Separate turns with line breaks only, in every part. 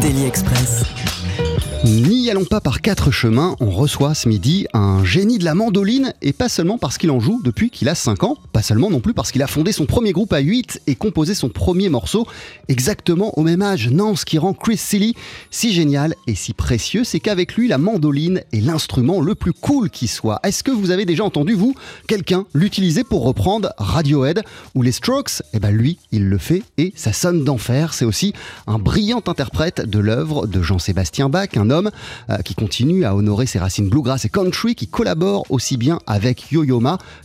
Daily Express.
N'y allons pas par quatre chemins, on reçoit ce midi un génie de la mandoline et pas seulement parce qu'il en joue depuis qu'il a 5 ans, pas seulement non plus parce qu'il a fondé son premier groupe à 8 et composé son premier morceau exactement au même âge. Non, ce qui rend Chris Silly si génial et si précieux, c'est qu'avec lui la mandoline est l'instrument le plus cool qui soit. Est-ce que vous avez déjà entendu vous quelqu'un l'utiliser pour reprendre Radiohead ou les Strokes? Eh ben lui, il le fait et ça sonne d'enfer. C'est aussi un brillant interprète de l'œuvre de Jean-Sébastien Bach, un euh, qui continue à honorer ses racines bluegrass et country, qui collabore aussi bien avec Yo-Yo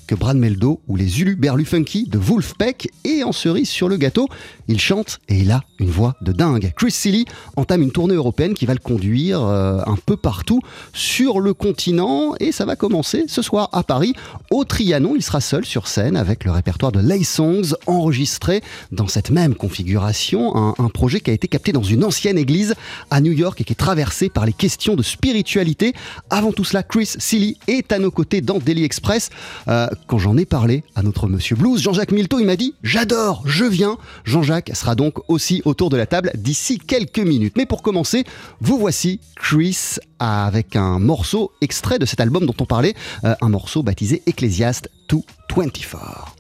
que Brad Meldo ou les Ulu Berlu Funky de Wolfpack. Et en cerise sur le gâteau, il chante et il a une voix de dingue. Chris Silly entame une tournée européenne qui va le conduire euh, un peu partout sur le continent et ça va commencer ce soir à Paris au Trianon. Il sera seul sur scène avec le répertoire de Lay Songs enregistré dans cette même configuration, un, un projet qui a été capté dans une ancienne église à New York et qui est traversé par les questions de spiritualité. Avant tout cela, Chris Silly est à nos côtés dans Daily Express. Euh, quand j'en ai parlé à notre monsieur Blues, Jean-Jacques Milteau, il m'a dit j'adore, je viens. Jean-Jacques sera donc aussi autour de la table d'ici quelques minutes. Mais pour commencer, vous voici Chris avec un morceau extrait de cet album dont on parlait, euh, un morceau baptisé Ecclesiast 224.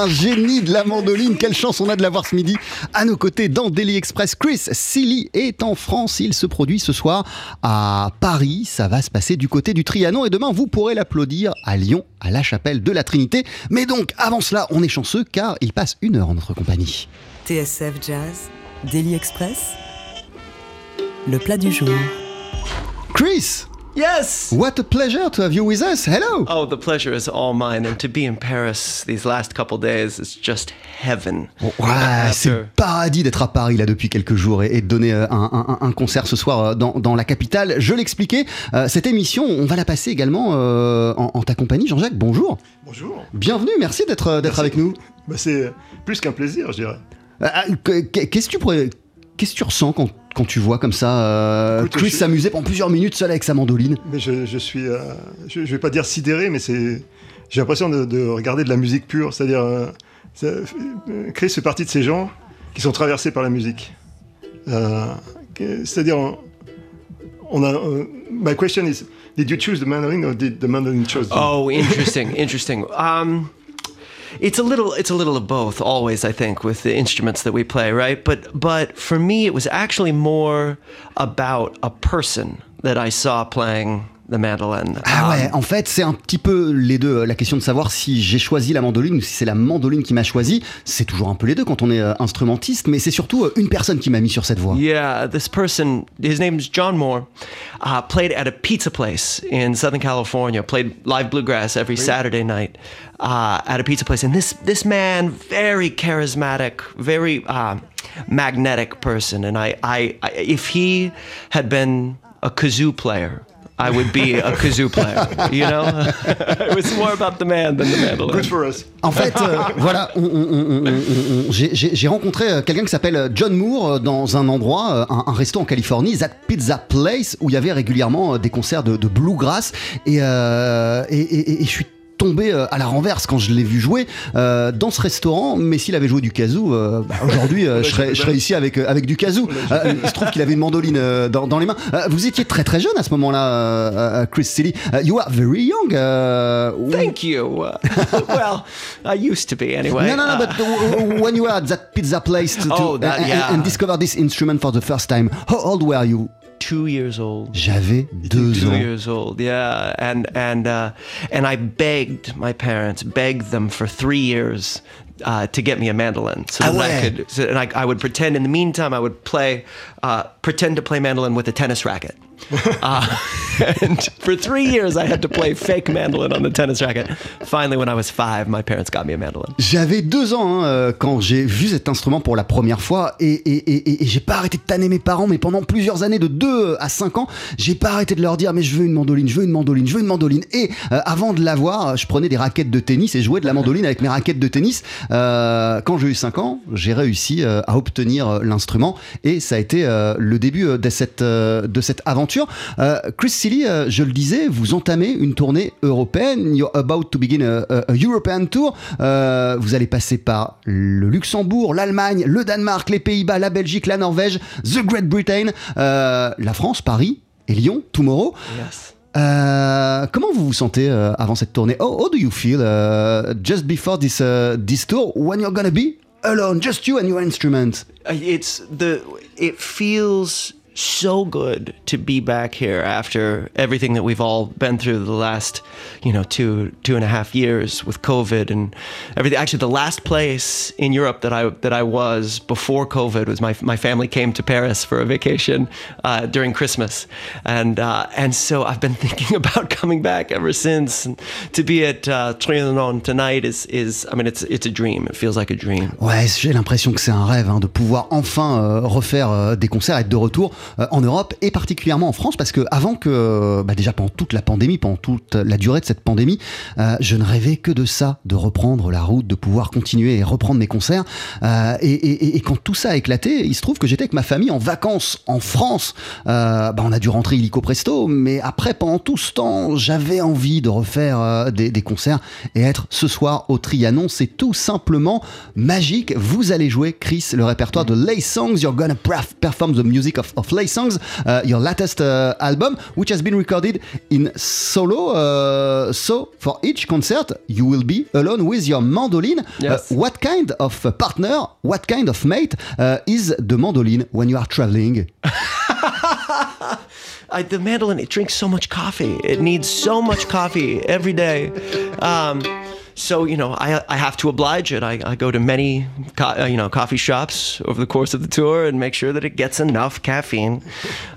Un génie de la mandoline, quelle chance on a de l'avoir ce midi à nos côtés dans Daily Express. Chris Silly est en France, il se produit ce soir à Paris, ça va se passer du côté du Trianon et demain vous pourrez l'applaudir à Lyon, à la chapelle de la Trinité. Mais donc avant cela, on est chanceux car il passe une heure en notre compagnie.
TSF Jazz, Daily Express, le plat du jour.
Chris
Yes!
What a pleasure to have you with us. Hello.
Oh, the pleasure is all mine. And to be in Paris these last couple days is just heaven.
Ouais, c'est le
After-
paradis d'être à Paris là depuis quelques jours et, et de donner euh, un, un- un concert ce soir euh, dans, dans la capitale. Je l'expliquais, euh, cette émission, on va la passer également euh, en, en ta compagnie. Jean-Jacques, bonjour.
Bonjour.
Bienvenue, merci d'être d'être
Merci.
avec nous.
Bah, c'est plus qu'un plaisir, je dirais.
Euh, que- que- Qu'est-ce que tu pourrais- qu'est-ce que tu ressens quand, quand tu vois comme ça euh,
Écoute,
Chris s'amuser pendant plusieurs minutes seul avec sa mandoline
Mais je, je suis, euh, je, je vais pas dire sidéré, mais c'est, j'ai l'impression de, de regarder de la musique pure. C'est-à-dire, euh, Chris fait partie de ces gens qui sont traversés par la musique. Euh, que- c'est-à-dire, on, on a. my question is, did you choose the mandolin or did the mandolin choose you?
Oh, interesting, interesting. Um, it's a little, it's a little of both. Always, I think, with the instruments that we play, right? But, but for me, it was actually more about a person that I saw playing the mandolin.
Ah ouais, en fait, c'est un petit peu les deux. La question de savoir si j'ai choisi la mandoline ou si c'est la mandoline qui m'a choisi, c'est toujours un peu les deux quand on est euh, instrumentiste, mais c'est surtout euh, une personne qui m'a mis sur cette voie.
Yeah, this person, his name's John Moore, uh, played at a pizza place in Southern California. Played live bluegrass every Saturday night uh, at a pizza place. And this this man, very charismatic, very uh, magnetic person. And I, I, I, if he had been a kazoo player. I would be a kazoo player, you know? it was more about the man than the mandolin.
Good for us.
En fait, euh, voilà, j'ai- rencontré euh, quelqu'un qui s'appelle euh, John Moore euh, dans un endroit, un, un resto en Californie, That Pizza Place, où il y avait régulièrement des concerts de, de bluegrass. Et, euh, et, et- et je suis tombé euh, à la renverse quand je l'ai vu jouer euh, dans ce restaurant. Mais s'il avait joué du kazoo, euh, bah, aujourd'hui, euh, je, serais, je serais ici avec, euh, avec du kazoo. Euh, il se trouve qu'il avait une mandoline euh, dans, dans les mains. Euh, vous étiez très très jeune à ce moment-là, euh, euh, Chris Silly. Uh, you are very young. uh,
Thank you. Uh, well, I used to be anyway.
No, no, no.
Uh,
But when you were at that pizza place to, to-
Oh, that-
and,
yeah.
and discover this instrument for the first time, how old were you?
Two years old.
J'avais deux
two
ans.
years old yeah and and uh, and i begged my parents begged them for three years uh, to get me a mandolin so
Ah
that
ouais.
I could so, and I, I would pretend in the meantime I would play uh, pretend to play mandolin with a tennis racket uh, and for three years I had to play fake mandolin on the tennis racket finally when I was five my parents got me a mandolin
J'avais deux ans hein, euh, quand j'ai vu cet instrument pour la première fois et, et, et- et- et j'ai pas arrêté de tanner mes parents, mais pendant plusieurs années, de 2 à 5 ans, j'ai pas arrêté de leur dire mais je veux une mandoline, je veux une mandoline, je veux une mandoline. Et euh, avant de l'avoir, je prenais des raquettes de tennis et jouais de la mandoline avec mes raquettes de tennis. Euh, quand j'ai eu 5 ans, j'ai réussi euh, à obtenir euh, l'instrument et ça a été le début de cette, aventure. Chris Silly, je le disais, vous entamez une tournée européenne. You're about to begin a, a- European tour. Vous allez passer par le Luxembourg, l'Allemagne, le Danemark, les Pays-Bas, la Belgique, la Norvège, the Great Britain, la France, Paris et Lyon, tomorrow.
yes
Euh, comment vous vous sentez euh, avant cette tournée? How, how do you feel uh, just before this, uh, this tour when you're gonna be alone, just you and your instrument?
Uh, it's the it feels so good to be back here after everything that we've all been through the last you know two two and a half years with covid and everything. Actually the last place in europe that i that i was before covid was my my family came to paris for a vacation uh, during christmas. And uh, and so i've been thinking about coming back ever since. And to be at uh, Trianon tonight is is i mean it's it's a dream. It feels like a dream.
Ouais, j'ai l'impression que c'est un rêve hein, de pouvoir enfin euh, refaire euh, des concerts, être de retour en Europe et particulièrement en France parce que avant que, bah déjà pendant toute la pandémie, pendant toute la durée de cette pandémie, euh, je ne rêvais que de ça, de reprendre la route, de pouvoir continuer et reprendre mes concerts. Euh, et, quand tout ça a éclaté, il se trouve que j'étais avec ma famille en vacances en France. Euh, bah, on a dû rentrer illico presto, mais après pendant tout ce temps, j'avais envie de refaire euh, des, concerts et être ce soir au Trianon. C'est tout simplement magique. Vous allez jouer, Chris, le répertoire de Lay Songs. You're gonna perf- perform the music of, of Flay Songs, uh, your latest uh, album, which has been recorded in solo. Uh, so for each concert, you will be alone with your mandolin.
Yes.
Uh, what kind of partner, what kind of mate uh, is the mandolin when you are traveling?
I, the mandolin, it drinks so much coffee. It needs so much coffee every day. Um, so you know, I I have to oblige it. I, I go to many co- uh, you know coffee shops over the course of the tour and make sure that it gets enough caffeine.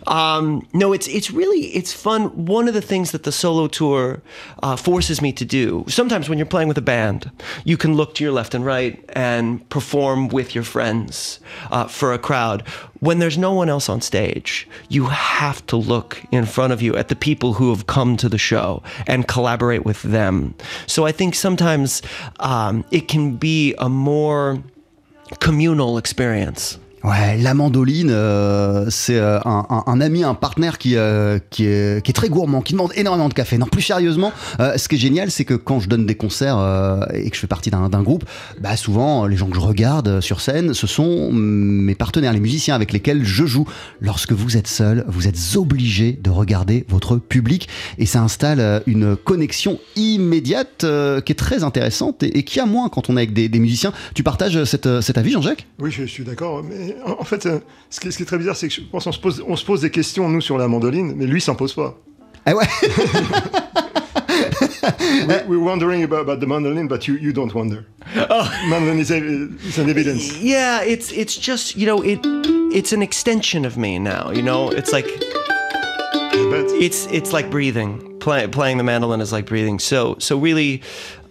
Um, no, it's it's really it's fun. One of the things that the solo tour uh, forces me to do. Sometimes when you're playing with a band, you can look to your left and right and perform with your friends uh, for a crowd. When there's no one else on stage, you have to look in front of you at the people who have come to the show and collaborate with them. So I think sometimes um, it can be a more communal experience.
Ouais, la mandoline, euh, c'est euh, un, un- ami, un partenaire qui, euh, qui, est, qui est très gourmand, qui demande énormément de café. Non, plus sérieusement, euh, ce qui est génial, c'est que quand je donne des concerts euh, et que je fais partie d'un groupe, bah souvent, les gens que je regarde euh, sur scène, ce sont mes partenaires, les musiciens avec lesquels je joue. Lorsque vous êtes seul, vous êtes obligé de regarder votre public et ça installe une connexion immédiate qui est très intéressante et, qui a moins quand on est avec des, des musiciens. Tu partages cette, cet avis, Jean-Jacques?
Oui, je, je suis d'accord. Mais en, fait, euh, ce qui, ce qui est très bizarre, c'est que je pense qu'on se pose, on se pose des questions, nous, sur la mandoline, mais lui, s'en pose pas.
Ah ouais
We, we're wondering about, about the mandolin, but you, you don't wonder. Mandolin is, a- is an evidence.
Yeah, it's it's just you know it it's an extension of me now. You know, it's like it's it's like breathing. Play, playing the mandolin is like breathing. So so really,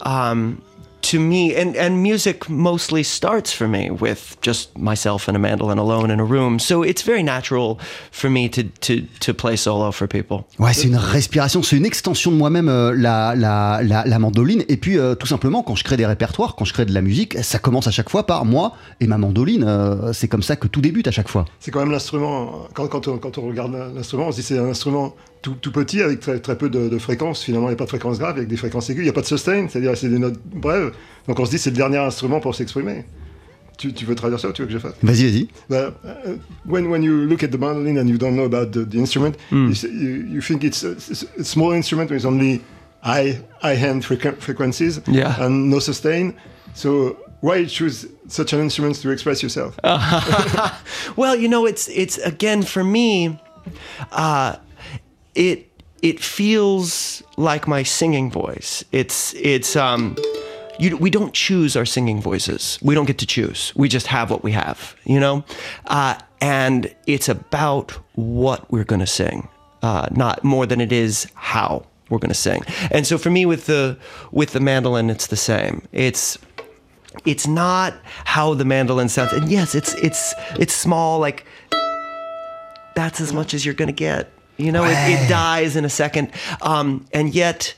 um, to me, and and music mostly starts for me with just myself and a mandolin alone in a room. So it's very natural for me to to to play solo for people.
Ouais, c'est une respiration, c'est une extension de moi-même, euh, la, la, la, la mandoline. Et puis, euh, tout simplement, quand je crée des répertoires, quand je crée de la musique, ça commence à chaque fois par moi et ma mandoline. Euh, c'est comme ça que tout débute à chaque fois.
C'est quand même l'instrument, quand, quand, on, quand on regarde l'instrument, on se dit c'est un instrument tout, tout petit avec très, très peu de, de fréquences. Finalement, il n'y a pas de fréquences graves, avec des fréquences aiguës. Il n'y a pas de sustain, c'est-à-dire c'est des notes brèves. Donc on se dit c'est le dernier instrument pour s'exprimer. Tu, tu veux traduire ça ou tu veux que je fasse?
Vas-y, vas-y.
But uh, when, when you look at the mandolin and you don't know about the, the instrument, you, s- you, you think it's a, it's a small instrument with only high, high hand frequ- frequencies
Yeah.
and no sustain. So why choose such an instrument to express yourself?
Well, you know, it's it's again for me, uh, it it feels like my singing voice. It's it's um, you, we don't choose our singing voices. We don't get to choose. We just have what we have, you know, uh, and it's about what we're gonna sing, uh, not more than it is how we're gonna sing. And so for me, with the with the mandolin, it's the same. It's it's not how the mandolin sounds and yes it's it's it's small like that's as much as you're gonna get you know it, it dies in a second. Um, and yet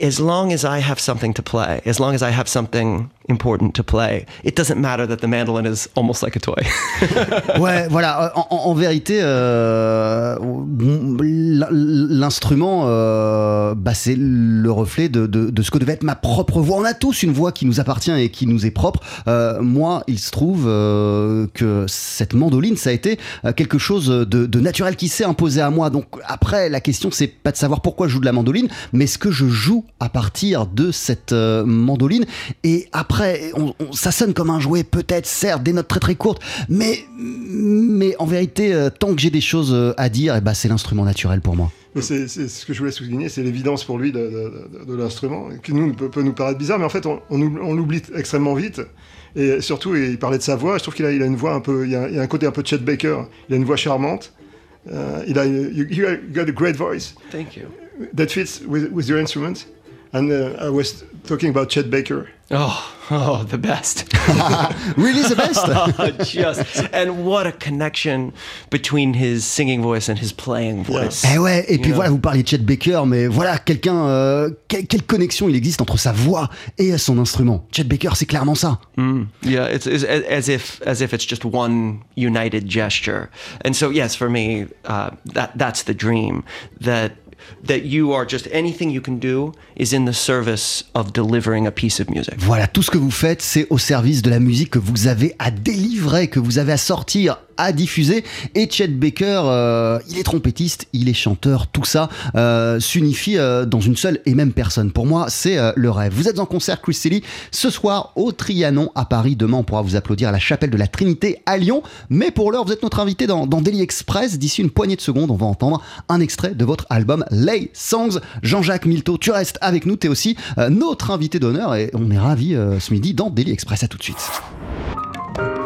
as long as i have something to play as long as i have something important to play it doesn't matter that the mandolin is almost like a toy
Ouais, voilà. En, vérité, euh, l'instrument, euh, bah, c'est le reflet de, ce que devait être ma propre voix. On a tous une voix qui nous appartient et qui nous est propre. Euh, moi, il se trouve que cette mandoline, ça a été quelque chose de, naturel qui s'est imposé à moi. Donc après, la question, c'est pas de savoir pourquoi je joue de la mandoline, mais ce que je joue à partir de cette mandoline? Et après, on- on- ça sonne comme un jouet, peut-être, certes, des notes très très courtes, mais, mais en vérité, euh, tant que j'ai des choses euh, à dire, eh ben, c'est l'instrument naturel pour moi.
C'est ce que je voulais souligner, c'est l'évidence pour lui de, de- de- de l'instrument, qui nous peut, peut nous paraître bizarre, mais en fait on, on oublie- on l'oublie extrêmement vite. Et surtout, il parlait de sa voix. Je trouve qu'il a, il a une voix un peu, il y a, il a un côté un peu Chet Baker. Il a une voix charmante. Euh, il a, you, you got a great voice
thank you
that fits with, with your instrument. And uh, I was talking about Chet Baker.
oh oh the best
Really the best?
Just and what a connection between his singing voice and his playing voice
Eh ouais, et puis
You know?
voilà, vous parliez de Chet Baker, mais voilà, quelqu'un, euh, quelle, quelle connexion il existe entre sa voix et son instrument. Chet Baker, c'est clairement ça.
Yeah, it's, as if as if it's just one united gesture. And so yes, for me, uh, that that's the dream that that you are just anything you can do is in the service of delivering a piece of music.
Voilà, tout ce que vous faites, c'est au service de la musique que vous avez à délivrer, que vous avez à sortir à diffuser. Et Chet Baker, euh, il est trompettiste, il est chanteur, tout ça euh, s'unifie euh, dans une seule et même personne. Pour moi, c'est le rêve. Vous êtes en concert, Chris Silly, ce soir au Trianon à Paris. Demain, on pourra vous applaudir à la chapelle de la Trinité à Lyon. Mais pour l'heure, vous êtes notre invité dans, dans Daily Express. D'ici une poignée de secondes, on va entendre un extrait de votre album Lay Songs. Jean-Jacques Milteau, tu restes avec nous. Tu es aussi notre invité d'honneur et on est ravis euh, ce midi dans Daily Express. À tout de suite.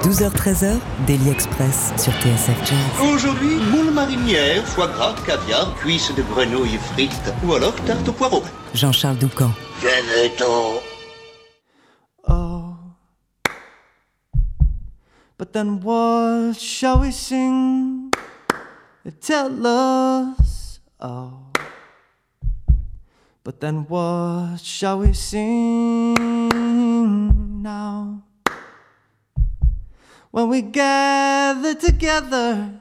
12h-13h, Daily Express sur TSF Jazz.
Aujourd'hui, moule marinière, foie gras, caviar, cuisses de grenouille frites ou alors tarte au poireau.
Jean-Charles Doucan.
Venez-t'en.
Oh. But then what shall we sing? Tell us. Oh. But then what shall we sing now? When we gather together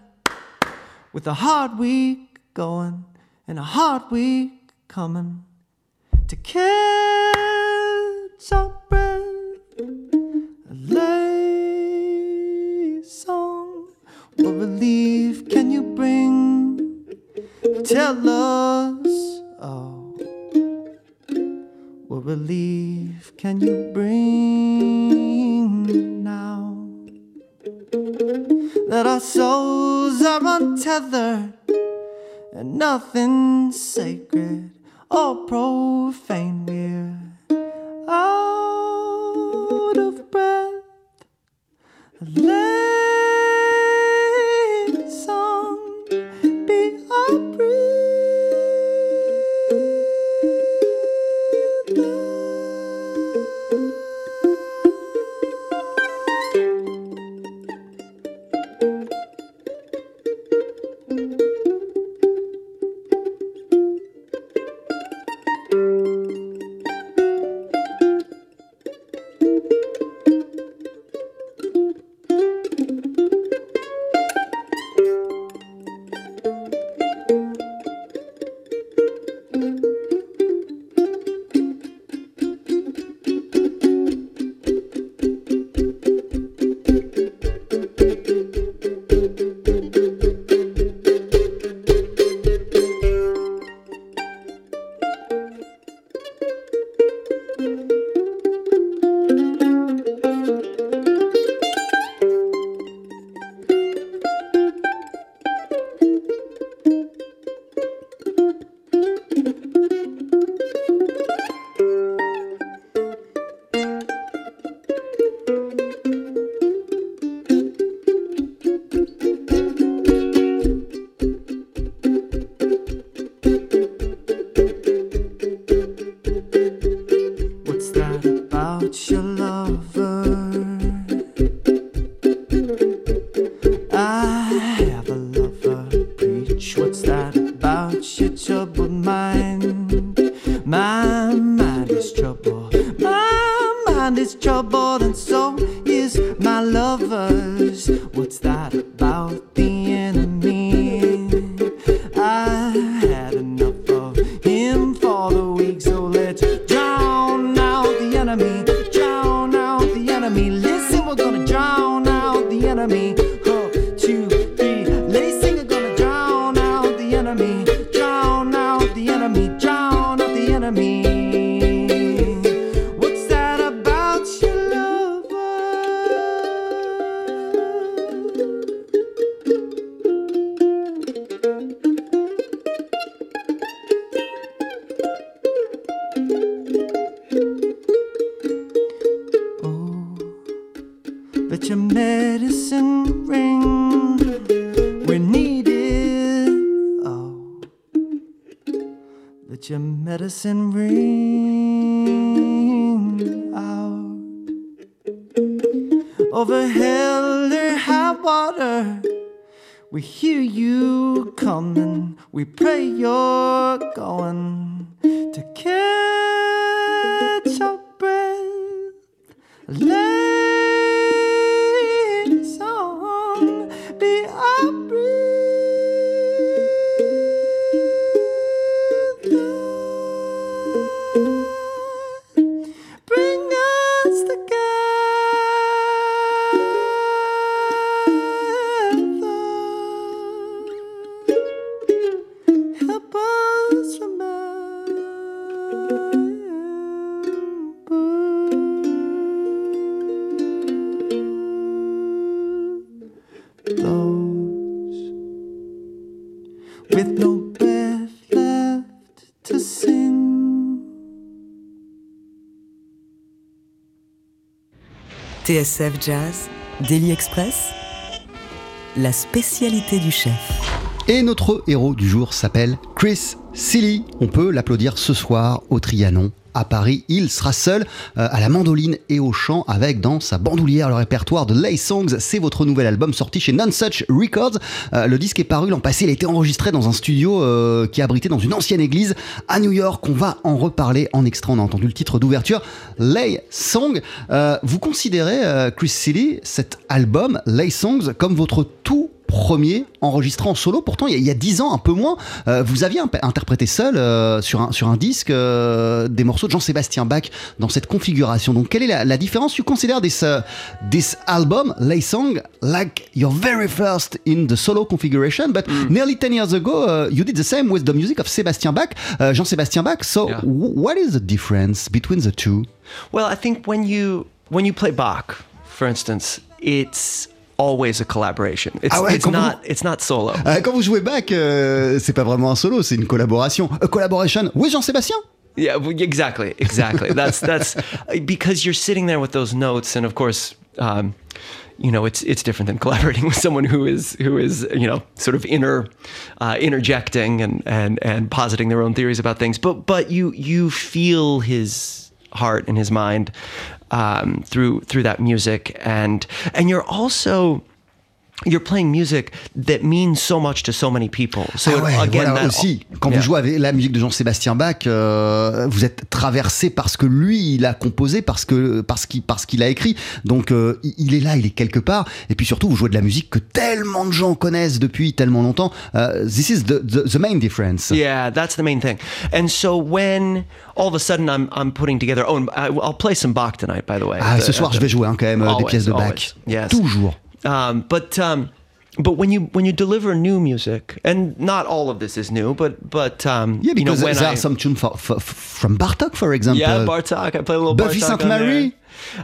with a hard week going and a hard week coming to catch our breath, lay song. What relief can you bring? Tell us, oh, what relief can you bring? That our souls are untethered and nothing sacred or profane. We're out of breath. Mind is troubled, and so is my lover's. What's that
TSF Jazz, Daily Express, la spécialité du chef.
Et notre héros du jour s'appelle Chris Silly. On peut l'applaudir ce soir au Trianon à Paris. Il sera seul euh, à la mandoline et au chant avec dans sa bandoulière le répertoire de Lay Songs. C'est votre nouvel album sorti chez Nonsuch Records. Euh, le disque est paru l'an passé. Il a été enregistré dans un studio euh, qui abritait dans une ancienne église à New York. On va en reparler en extra. On a entendu le titre d'ouverture, Lay Song. Vous considérez, Chris Silly, cet album, Lay Songs, comme votre tout premier enregistré en solo. Pourtant, il y a- dix ans, un peu moins, euh, vous aviez interprété seul euh, sur, un, sur un disque euh, des morceaux de Jean-Sébastien Bach dans cette configuration. Donc, quelle est la, la différence? You consider this, uh, this album, Lay Song, like your very first in the solo configuration, but nearly 10 years ago, uh, you did the same with the music of Sébastien Bach, uh, Jean-Sébastien Bach. So,
Yeah.
what is the difference between the two?
Well, I think when you when you play Bach, for instance, it's always a collaboration. It's,
Ah ouais,
it's not it's not solo.
Euh, Quand vous jouez Bach, euh, c'est pas vraiment un solo, c'est une collaboration. A collaboration with Jean-Sébastien
Yeah, exactly, exactly. that's that's because you're sitting there with those notes, and of course, um, you know, it's it's different than collaborating with someone who is who is you know sort of inner uh, interjecting and and and positing their own theories about things. But but you you feel his heart and his mind um, through through that music, and and you're also. You're playing music that means so much to so many people. So
Ah ouais,
again,
voilà
that-
aussi. Quand
Yeah.
vous jouez avec la musique de Jean-Sébastien Bach, euh, vous êtes traversé parce que lui, il a composé, parce que parce qu'il parce qu'il a écrit. Donc euh, il- est là, il est quelque part. Et puis surtout, vous jouez de la musique que tellement de gens connaissent depuis tellement longtemps. Euh, this is the, the, the main difference.
Yeah, that's the main thing. And so when all of a sudden I'm I'm putting together. Oh, I'll play some Bach tonight, by the way.
Ah,
The-
ce soir,
the-
je vais jouer hein, quand même euh, des
Always,
pièces de Bach.
Yes.
Toujours.
Um, but um, but when you when you deliver new music, and not all of this is new, but but um,
Yeah,
you know
because
when
there
I
are some tunes from Bartok, for example.
yeah Bartok, I play a little
Buffy
Bartok
Sainte. Marie.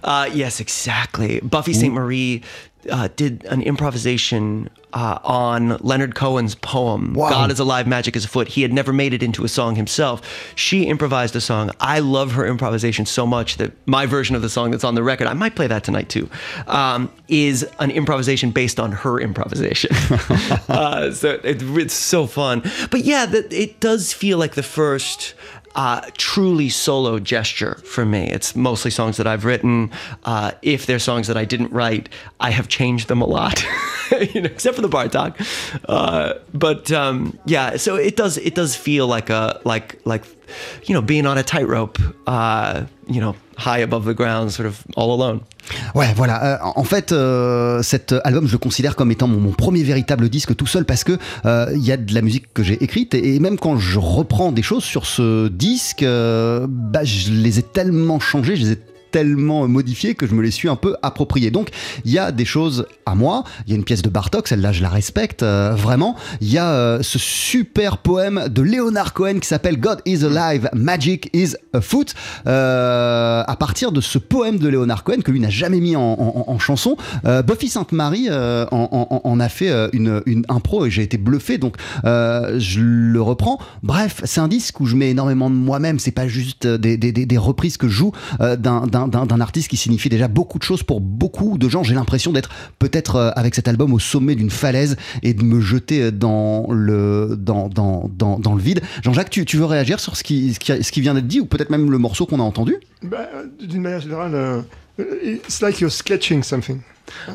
Uh, yes, exactly. Buffy St. Marie uh, did an improvisation uh, on Leonard Cohen's poem,
Wow.
God is Alive, Magic is Afoot. He had never made it into a song himself. She improvised a song. I love her improvisation so much that my version of the song that's on the record, I might play that tonight too, um, is an improvisation based on her improvisation. uh, so it, it's so fun. But yeah, that it does feel like the first uh, truly solo gesture for me. It's mostly songs that I've written. Uh, if they're songs that I didn't write, I have changed them a lot, you know, except for the Bartok. Uh, but um, yeah, so it does it does feel like a like like you know being on a tightrope. Uh, you know, high above the ground, sort of all alone.
Ouais, voilà. Euh, en fait, euh, cet album, je le considère comme étant mon, premier véritable disque tout seul parce que euh, il y a de la musique que j'ai écrite et, même quand je reprends des choses sur ce disque, bah, je les ai tellement changées, je les ai tellement modifiées que je me les suis un peu appropriées. Donc, il y a des choses à moi. Il y a une pièce de Bartok, celle-là, je la respecte euh, vraiment. Il y a euh, ce super poème de Leonard Cohen qui s'appelle God is alive, Magic is afoot. Euh, à partir de ce poème de Leonard Cohen que lui n'a jamais mis en, en- en chanson, euh, Buffy Sainte Marie euh, en, en- a fait euh, une, une impro et j'ai été bluffé. Donc, je le reprends. Bref, c'est un disque où je mets énormément de moi-même. C'est pas juste des, des- des- reprises que je joue d'un- d'un artiste qui signifie déjà beaucoup de choses pour beaucoup de gens. J'ai l'impression d'être peut-être euh, avec cet album au sommet d'une falaise et de me jeter dans le, dans, le vide. Jean-Jacques, tu, veux réagir sur ce qui vient d'être dit ou peut-être même le morceau qu'on a entendu?
Bah, D'une manière générale, euh, it's like you're sketching something.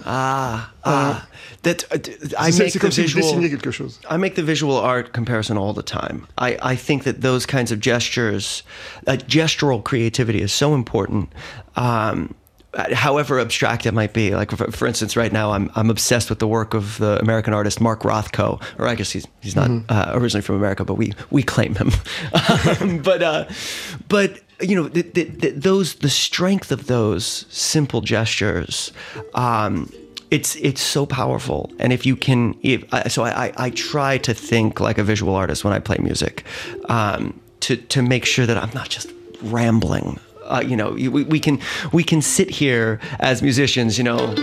Ah, ah, that uh, I make the
comme si vous
visual.
dessiniez quelque chose.
I make the visual art comparison all the time. I, I think that those kinds of gestures, uh, gestural creativity is so important. Um, however abstract it might be, like for, for instance, right now I'm I'm obsessed with the work of the American artist Mark Rothko, or I guess he's he's not uh, originally from America, but we we claim him. Um, but uh, but you know th- th- th- those the strength of those simple gestures. Um, it's it's so powerful and if you can if I so I, I i try to think like a visual artist when i play music um to to make sure that i'm not just rambling uh, you know we, we can we can sit here as musicians you know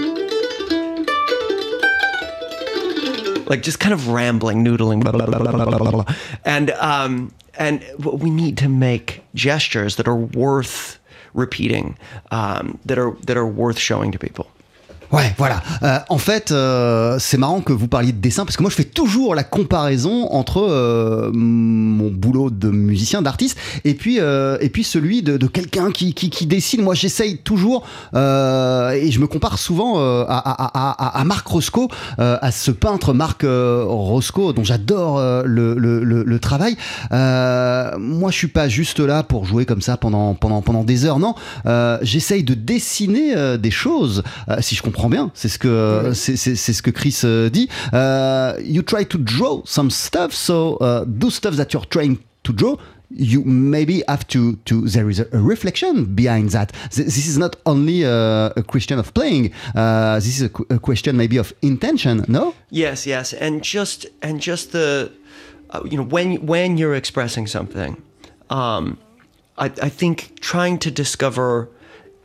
like just kind of rambling, noodling, blah, blah, blah, and um, and we need to make gestures that are worth repeating, um, that are that are worth showing to people.
Ouais, voilà. Euh, en fait, euh, c'est marrant que vous parliez de dessin parce que moi, je fais toujours la comparaison entre euh, mon boulot de musicien, d'artiste, et puis euh, et puis celui de, quelqu'un qui, qui, qui dessine. Moi, j'essaye toujours euh, et je me compare souvent euh, à, à, à, à Marc Roscoe, à ce peintre Marc Roscoe dont j'adore le, le, le, le travail. Moi, je suis pas juste là pour jouer comme ça pendant pendant pendant des heures. Non, j'essaye de dessiner des choses. Si je comprends bien, c'est ce que c'est ce que Chris euh, dit. Euh, you try to draw some stuff, so uh, those stuff that you're trying to draw. You maybe have to to there is a, a reflection behind that. Th- This is not only uh, a question of playing. Uh, this is a, a question maybe of intention. No?
Yes, yes, and just and just the, uh, you know, when when you're expressing something, um, I, I think trying to discover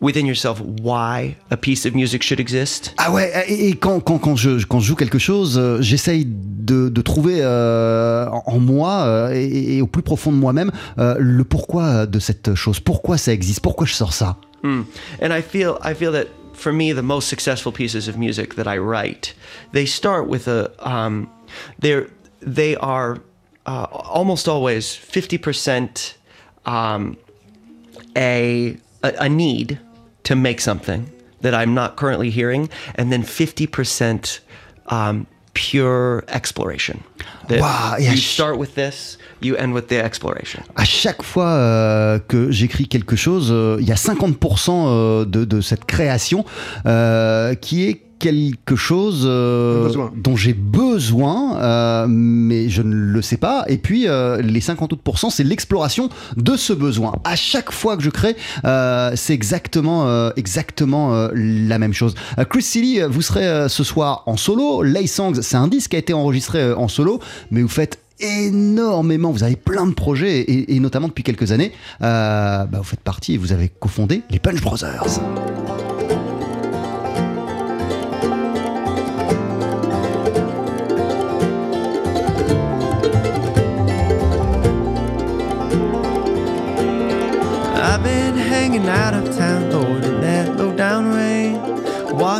within yourself why a piece of music should exist?
Ah ouais, et, et quand, quand, quand, je, quand je joue quelque chose, euh, j'essaye de, de trouver euh, en, en moi euh, et, et au plus profond de moi-même le pourquoi de cette chose, pourquoi ça existe, pourquoi je sors ça?
Mm. And I feel I feel that for me, the most successful pieces of music that I write, they start with a um, they're they are uh, almost always fifty percent um, a, a a need to make something that I'm not currently hearing, and then fifty percent um, pure exploration. That
Wow, yeah,
you start with this, you end with the exploration.
À chaque fois euh, que j'écris quelque chose, euh, il y a 50% euh, de, de cette création euh, qui est quelque chose euh, dont j'ai besoin, euh, mais je ne le sais pas. Et puis euh, les 50 autres c'est l'exploration de ce besoin. À chaque fois que je crée, euh, c'est exactement, euh, exactement euh, la même chose. Euh, Chris Silly, vous serez euh, ce soir en solo. Lay Songs, c'est un disque qui a été enregistré euh, en solo, mais vous faites énormément, vous avez plein de projets et, notamment depuis quelques années, euh, bah, vous faites partie et vous avez cofondé les Punch Brothers.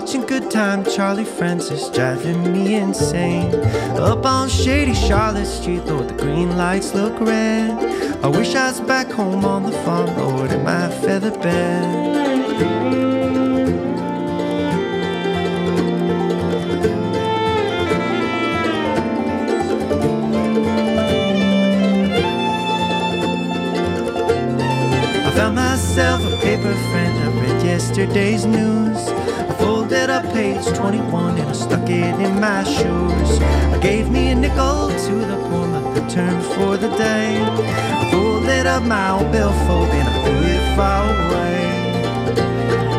Watching Good Time, Charlie Francis driving me insane. Up on shady Charlotte Street, Lord, the green lights look red. I wish I was back home on the farm, Lord, in my feather bed. I found myself a paper friend. I read yesterday's news. I folded up page 21 and I stuck it in my shoes. I gave me a nickel to the poor month return for the day. I folded up my old billfold and I threw it far away.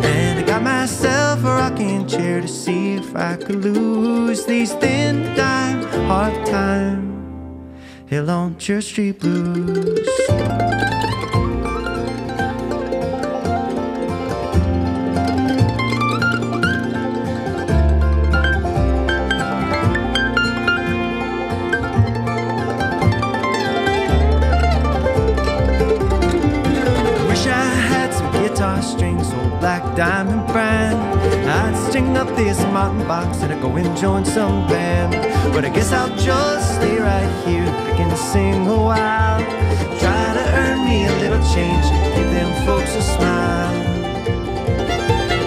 And I got myself a rocking chair to see if I could lose these thin dime hard time. Hill on Church Street blues. Join some band. But I guess I'll just stay right here, pick and sing a while. Try to earn me a little change give them folks a smile.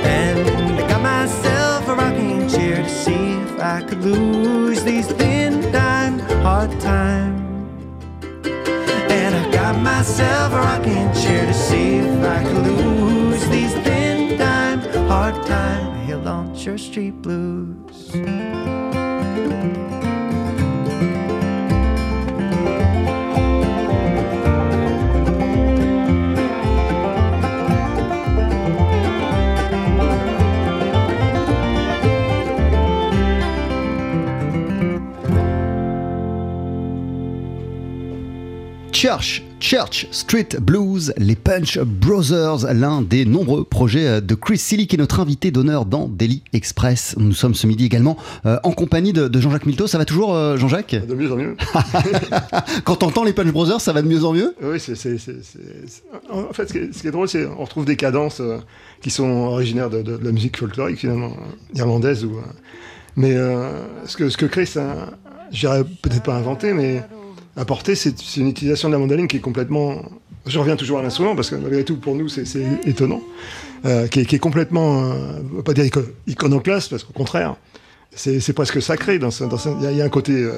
And I got myself a rocking chair to see if I could lose these thin dime hard times. And I got myself a rocking chair to see if I could lose these thin dime hard time hill on Church Street blues.
Church Church Street Blues, les Punch Brothers, l'un des nombreux projets de Chris Silly qui est notre invité d'honneur dans Daily Express. Nous sommes ce midi également euh, en compagnie de, de Jean-Jacques Milteau. Ça va toujours, euh, Jean-Jacques
De mieux en mieux.
Quand t'entends les Punch Brothers, ça va de mieux en mieux?
Oui, c'est, En fait, ce qui est, ce qui est drôle, c'est qu'on retrouve des cadences euh, qui sont originaires de, de- de la musique folklorique, finalement, euh, irlandaise. Ou, euh, mais euh, ce, que, ce que Chris a, je dirais peut-être pas inventé, mais apporté, c'est, une utilisation de la mandoline qui est complètement. Je reviens toujours à l'instrument, parce que malgré tout, pour nous, c'est, étonnant. euh, qui, est, qui est complètement, euh, on va pas dire ico- iconoclaste, parce qu'au contraire, c'est, presque sacré. Dans ce- dans ce- Il y, a- il y a un côté, euh,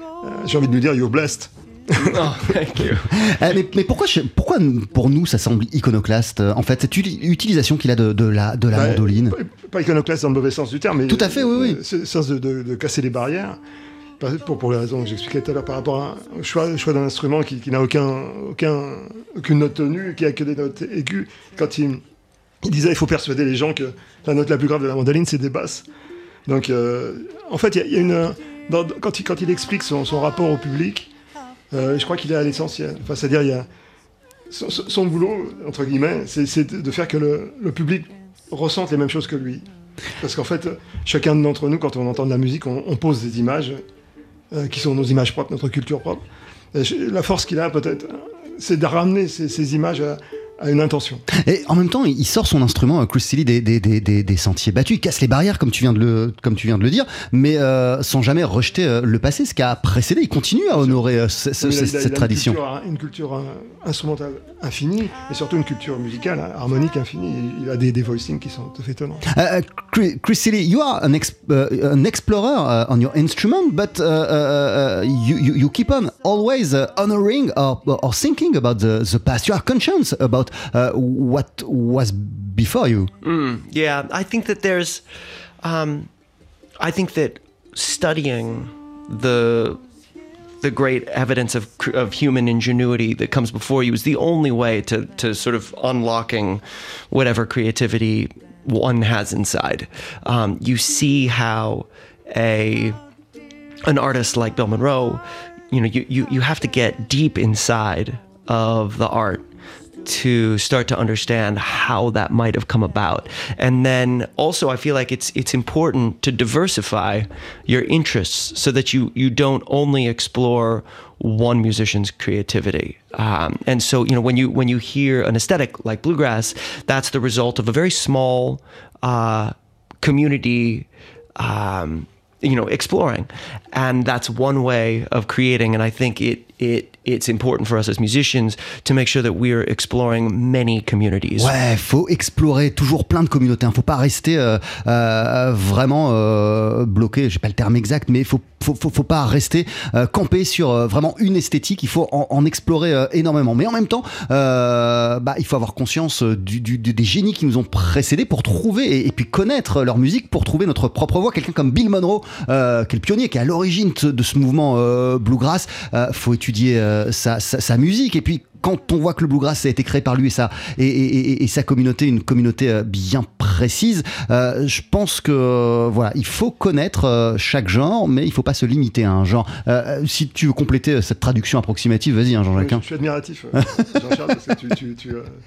euh, j'ai envie de nous dire, you're blessed.
Oh, thank you.
Euh, mais, mais pourquoi, je- pourquoi pour nous ça semble iconoclaste euh, En fait, cette utilisation qu'il a de, de la, de la
Bah,
mandoline?
Pas, pas iconoclaste dans le mauvais sens du terme, mais.
Tout à fait, oui, oui.
sens de, de- de casser les barrières. Pour, pour les raisons que j'expliquais tout à l'heure par rapport à- au choix, choix d'un instrument qui, qui n'a aucun, aucun, aucune note tenue, qui a que des notes aiguës. Quand il, il disait il faut persuader les gens que la note la plus grave de la mandoline, c'est des basses. Donc, euh, en fait, il y a, une. quand, il, quand il explique son, son rapport au public, euh, je crois qu'il est à l'essentiel. Enfin, c'est-à-dire, il y a. Son, boulot, entre guillemets, c'est de faire que le, le public ressente les mêmes choses que lui. Parce qu'en fait, chacun d'entre nous, quand on entend de la musique, on pose des images euh, qui sont nos images propres, notre culture propre. La force qu'il a, peut-être, c'est de ramener ces, ces images à, à une intention.
Et en même temps, il sort son instrument, euh, Chris Silly, des, des, des, des, sentiers battus. Il casse les barrières, comme tu viens de le, comme tu viens de le dire, mais euh, sans jamais rejeter euh, le passé, ce qui a précédé. Il continue à honorer euh, ce- ce- cette
a une
tradition.
culture- Une culture, instrumentale infinie, et surtout une culture musicale, hein, harmonique infinie. Il a des, voicings qui sont tout à fait étonnants.
Uh, Chris, Chris Silly, you are an, ex- uh, an explorer uh, on your instrument, but uh, you, you, you keep on always uh, honoring or, or thinking about the, the past. You are conscious about uh, what was before you.
Yeah, I think that there's, um, I think that studying the the great evidence of of human ingenuity that comes before you is the only way to to sort of unlocking whatever creativity one has inside. Um, you see how a an artist like Bill Monroe, you know, you, you, you have to get deep inside of the art to start to understand how that might have come about. And then also I feel like it's it's important to diversify your interests so that you you don't only explore one musician's creativity. Um, and so, you know, when you when you hear an aesthetic like bluegrass, that's the result of a very small uh, community um, you know exploring. And that's one way of creating and i think it it it's important for us as musicians to make sure that we're exploring many communities
Ouais, faut explorer toujours plein de communautés. Hein. Faut pas rester euh, euh, vraiment euh, bloqué. J'ai pas le terme exact, mais faut faut, faut, faut pas rester euh, campé sur euh, vraiment une esthétique. Il faut en, en explorer euh, énormément. Mais en même temps, bah, il faut avoir conscience du, du- des génies qui nous ont précédés pour trouver et, et puis connaître leur musique pour trouver notre propre voix. Quelqu'un comme Bill Monroe, qui est le pionnier, qui est à l'origine de, ce mouvement bluegrass, faut étudier euh, sa, sa, sa musique et puis quand on voit que le bluegrass a été créé par lui et sa, et, et- et- et sa communauté, une communauté euh, bien précise, euh, je pense que voilà, il faut connaître chaque genre, mais il faut pas se limiter à un genre. Si tu veux compléter cette traduction approximative, vas-y, hein, Jean-Jacques.
Je,
hein.
je suis admiratif, Jean-Charles, parce que tu, tu,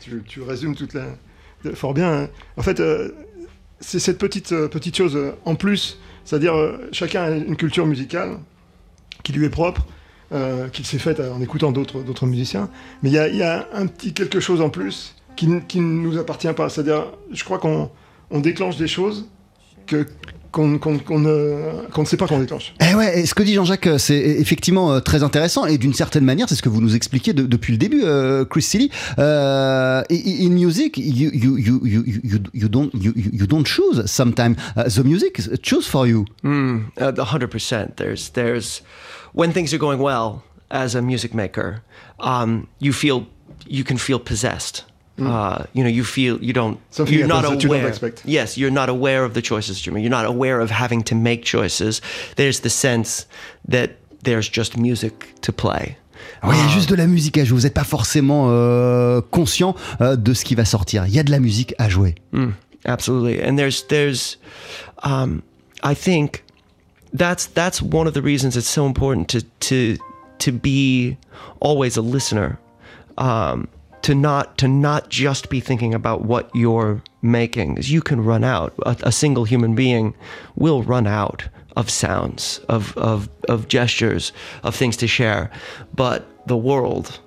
tu, tu- résumes toute la. fort bien. hein. En fait, c'est cette petite, petite chose en plus, c'est-à-dire chacun a une culture musicale qui lui est propre, euh, qu'il s'est faite en écoutant d'autres d'autres musiciens, mais il y a, il y a un petit quelque chose en plus qui, qui ne nous appartient pas. C'est-à-dire, je crois qu'on on déclenche des choses que qu'on qu'on- qu'on ne, qu'on ne sait pas qu'on déclenche.
Eh ouais, et ce que dit Jean-Jacques, euh, c'est effectivement euh, très intéressant et d'une certaine manière, c'est ce que vous nous expliquiez de- depuis le début, euh, Chris Silly. Euh, in music, you, you, you, you, you, you don't, you, you don't choose sometimes. Uh, the music choose for you.
Mm, uh, the hundred percent. There's there's when things are going well as a music maker, um, you feel you can feel possessed. Uh, you know, you feel you don't.
Something
you're not
you
aware.
expect.
Yes, you're not aware of the choices you make. You're not aware of having to make choices. There's the sense that there's just music to play.
Ouais, il y a juste de la musique à jouer. Vous n'êtes pas forcément euh, conscient euh, de ce qui va sortir. Il y a de la musique à jouer.
Mm, absolutely. And there's there's um, I think that's that's one of the reasons it's so important to to to be always a listener. um, to not to not just be thinking about what you're making. You can run out. A, a single human being will run out of sounds, of, of of gestures, of things to share. But the world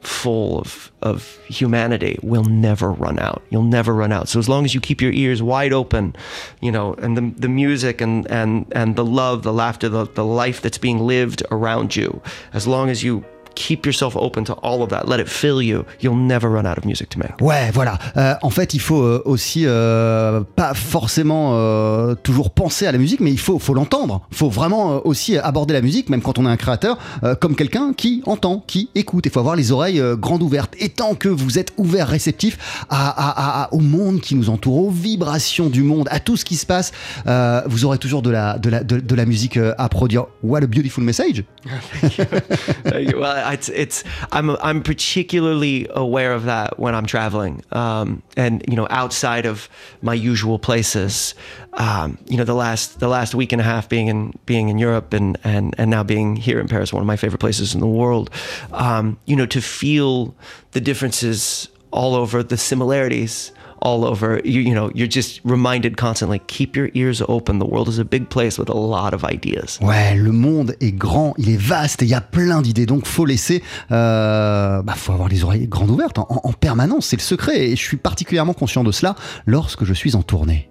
full of, of humanity will never run out. You'll never run out. So as long as you keep your ears wide open, you know, and the, the music and, and, and the love, the laughter, the, the life that's being lived around you, as long as you keep yourself open to all of that, let it fill you, you'll never run out of music to make.
Ouais, voilà. Euh, en fait, il faut euh, aussi euh, pas forcément euh, toujours penser à la musique, mais il faut, faut l'entendre. Il faut vraiment euh, aussi aborder la musique, même quand on est un créateur, euh, comme quelqu'un qui entend, qui écoute. Il faut avoir les oreilles euh, grandes ouvertes. Et tant que vous êtes ouvert, réceptif à, à- à- au monde qui nous entoure, aux vibrations du monde, à tout ce qui se passe, euh, vous aurez toujours de la, de la, de, de la musique à produire. What a beautiful message!
It's it's I'm I'm particularly aware of that when I'm traveling, um, and you know, outside of my usual places. Um, you know, the last the last week and a half being in being in Europe and and and now being here in Paris, one of my favorite places in the world. Um, you know, to feel the differences all over, the similarities all over. You you know, you're just reminded constantly. Keep your ears open. The world is a big place with a lot of ideas.
Ouais, le monde est grand, il est vaste et il y a plein d'idées. Donc, faut laisser, euh, bah, faut avoir les oreilles grandes ouvertes en, en permanence. C'est le secret et je suis particulièrement conscient de cela lorsque je suis en tournée.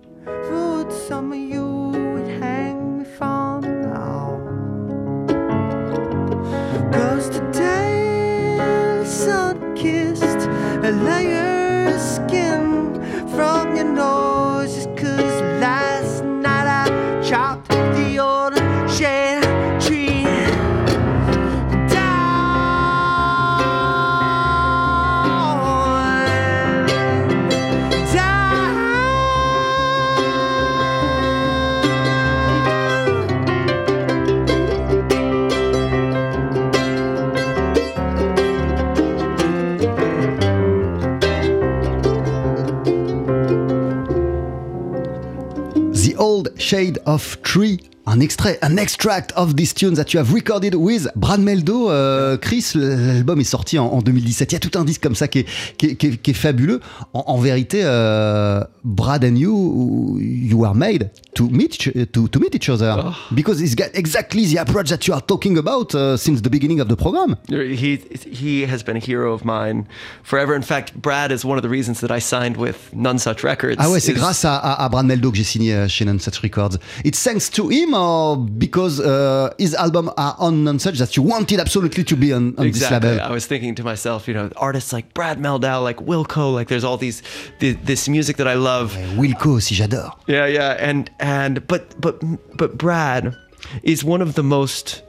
Shade
of Tree. Un extrait, un extract of these tunes that you have recorded with Brad Meldo. Euh, Chris, l'album est sorti en, en 2017. Il y a tout un disque comme ça qui est, qui est- qui est- qui est fabuleux. En, en vérité, euh, Brad and you, you were made to meet, to, to meet each other. Because it's got exactly the approach that you are talking about uh, since the beginning of the program.
He he has been a hero of mine forever. In fact, Brad is one of the reasons that I signed with None Such Records.
Ah ouais, c'est
is-
grâce à, à, à Brad Meldo que j'ai signé euh, chez Nonsuch Records. It's thanks to him or because uh, his album are on such that you wanted absolutely to be on, on this
Exactly.
label.
I was thinking to myself, you know, artists like Brad Meldau, like Wilco, like there's all these, th- this music that I love.
Wilco aussi, j'adore.
Yeah, yeah, and and but but but Brad is one of the most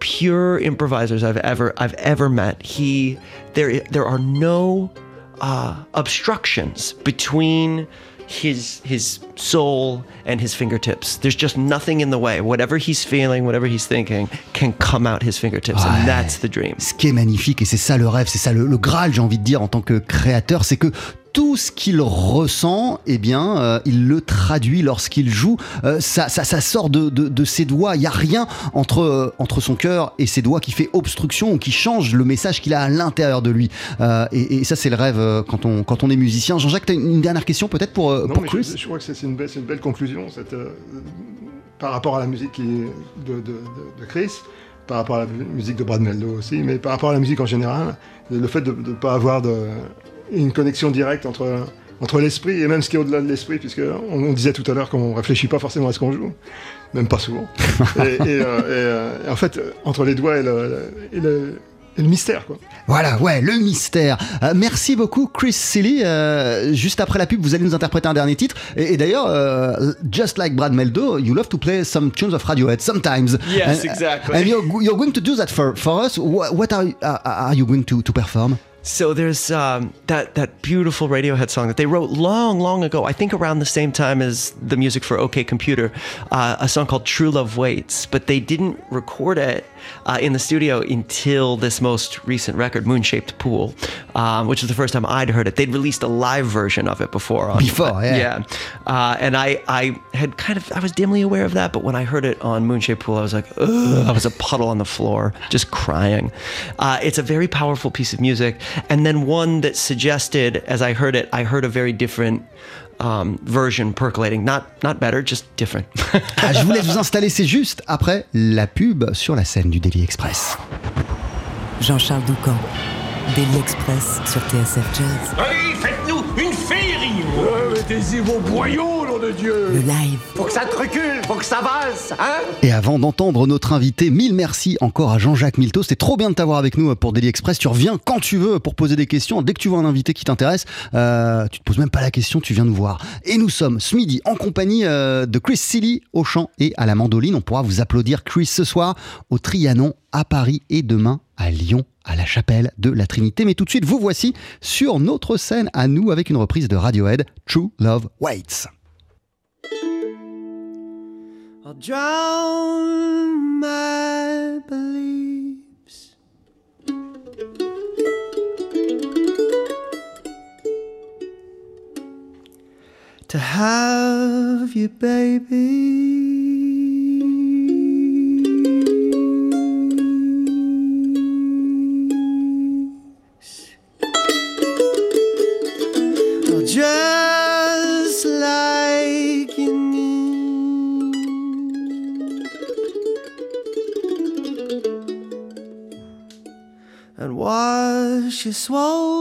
pure improvisers I've ever I've ever met. He there there are no uh, obstructions between his his soul and his fingertips. There's just nothing in the way. Whatever he's feeling, whatever he's thinking, can come out his fingertips,
Ouais.
and that's the dream.
Ce qui est magnifique, et c'est ça le rêve, c'est ça le, le Graal, j'ai envie de dire, en tant que créateur, c'est que tout ce qu'il ressent, eh bien, euh, il le traduit lorsqu'il joue. Euh, ça, ça, ça sort de, de- de ses doigts. Il n'y a rien entre, euh, entre son cœur et ses doigts qui fait obstruction ou qui change le message qu'il a à l'intérieur de lui. Et, et ça, c'est le rêve quand on, quand on est musicien. Jean-Jacques, tu as une, une dernière question peut-être pour,
Non,
pour
mais
Chris?
je, je crois que c'est une, belle- c'est une belle conclusion cette, par rapport à la musique de- de Chris, par rapport à la musique de Brad Meldo aussi, mais par rapport à la musique en général, le fait de ne pas avoir de, une connexion directe entre, entre l'esprit et même ce qui est au-delà de l'esprit, puisque on, on disait tout à l'heure qu'on réfléchit pas forcément à ce qu'on joue, même pas souvent. et, et, euh, et, euh, en fait, entre les doigts et le, et le- et le mystère, quoi.
Voilà, ouais, le mystère. Euh, merci beaucoup, Chris Silly. Euh, juste après la pub, vous allez nous interpréter un dernier titre. Et, et d'ailleurs, euh, just like Brad Meldo, you love to play some tunes of Radiohead sometimes.
Yes,
And-
exactly.
And you're, you're going to do that for, for us. What, what are, you- uh, are you going to, to perform?
So there's um, that that beautiful Radiohead song that they wrote long, long ago. I think around the same time as the music for OK Computer, uh, a song called "True Love Waits." But they didn't record it uh, in the studio until this most recent record, "Moon Shaped Pool," um, which is the first time I'd heard it. They'd released a live version of it before. On,
Before, yeah.
yeah. Uh, and I I had kind of I was dimly aware of that, but when I heard it on Moon Shaped Pool, I was like, Ugh, I was a puddle on the floor, just crying. Uh, it's a very powerful piece of music,
and then one that suggested, as I heard it, I heard a very different um, version percolating. Not not better, just different.
Ah, je vous laisse vous installer, c'est juste après la pub sur la scène du Daily Express.
Jean-Charles Doucan, Daily Express sur TSF Jazz.
Allez, faites-nous une féerie Mettez-y vos boyaux, nom de Dieu
Le live.
Faut que ça te recule, faut que ça avance, hein
Et avant d'entendre notre invité, mille merci encore à Jean-Jacques Milto. C'était trop bien de t'avoir avec nous pour Daily Express. Tu reviens quand tu veux pour poser des questions. Dès que tu vois un invité qui t'intéresse, euh, tu te poses même pas la question, tu viens nous voir. Et nous sommes ce midi en compagnie euh, de Chris Silly au chant et à la mandoline. On pourra vous applaudir Chris ce soir au Trianon à Paris et demain à Lyon à la chapelle de la Trinité. Mais tout de suite, vous voici sur notre scène à nous avec une reprise de Radiohead, True Love Waits.
I'll drown my beliefs. To have you, baby. swole.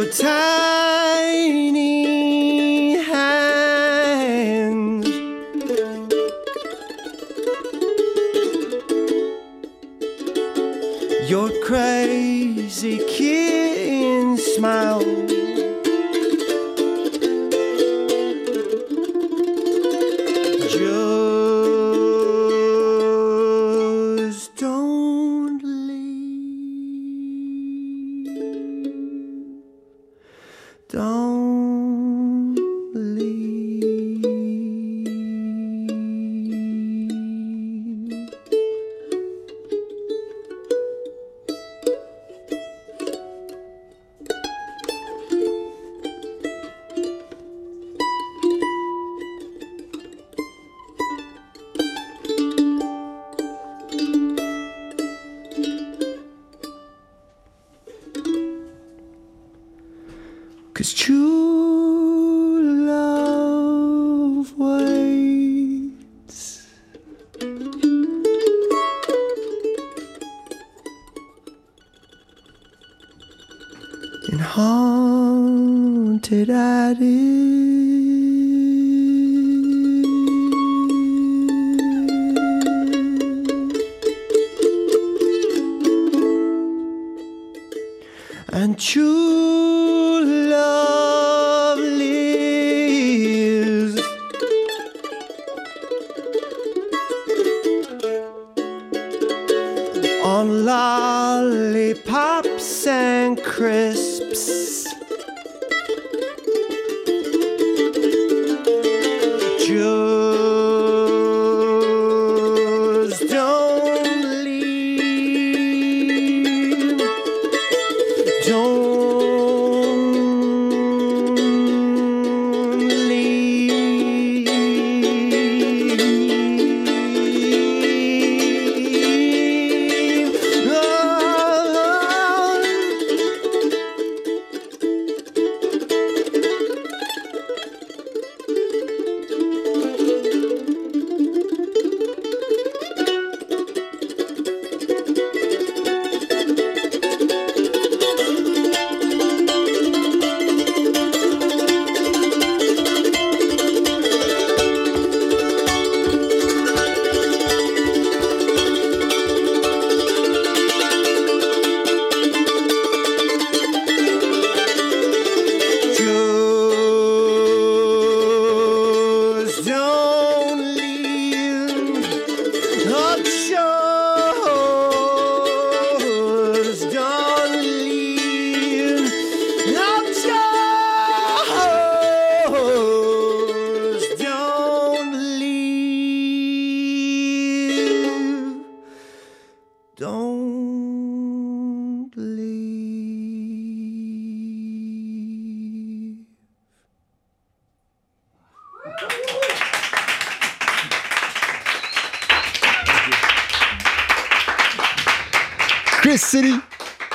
Your tiny And true
Silly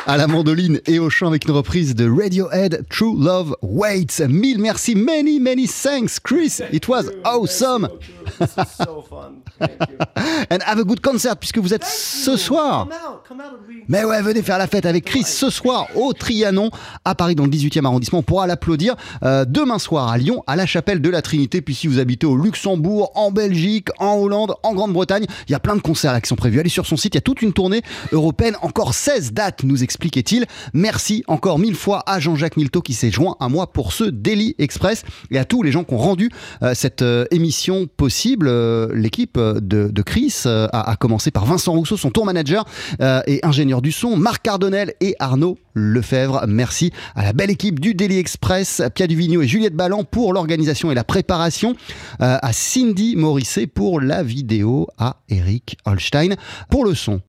à la mandoline et au chant avec une reprise de Radiohead True Love Waits. Mille merci, many, many thanks, Chris. It was awesome. And have a good concert puisque vous êtes ce soir. Mais ouais, venez faire la fête avec Chris ce soir au Trianon à Paris dans le 18e arrondissement. On pourra l'applaudir euh, demain soir à Lyon à la chapelle de la Trinité. Puis si vous habitez au Luxembourg, en Belgique, en Hollande, en Grande-Bretagne, il y a plein de concerts là qui sont prévus. Allez sur son site, il y a toute une tournée européenne. Encore 16 dates, nous expliquait-il. Merci encore mille fois à Jean-Jacques Milteau qui s'est joint à moi pour ce Daily Express et à tous les gens qui ont rendu euh, cette euh, émission possible. L'équipe de, de Chris a, a commencé par Vincent Rousseau, son tour manager euh, et ingénieur du son, Marc Cardonnel et Arnaud Lefebvre. Merci à la belle équipe du Daily Express, Pia Duvigneau et Juliette Ballan pour l'organisation et la préparation, euh, à Cindy Morisset pour la vidéo, à Eric Holstein pour le son.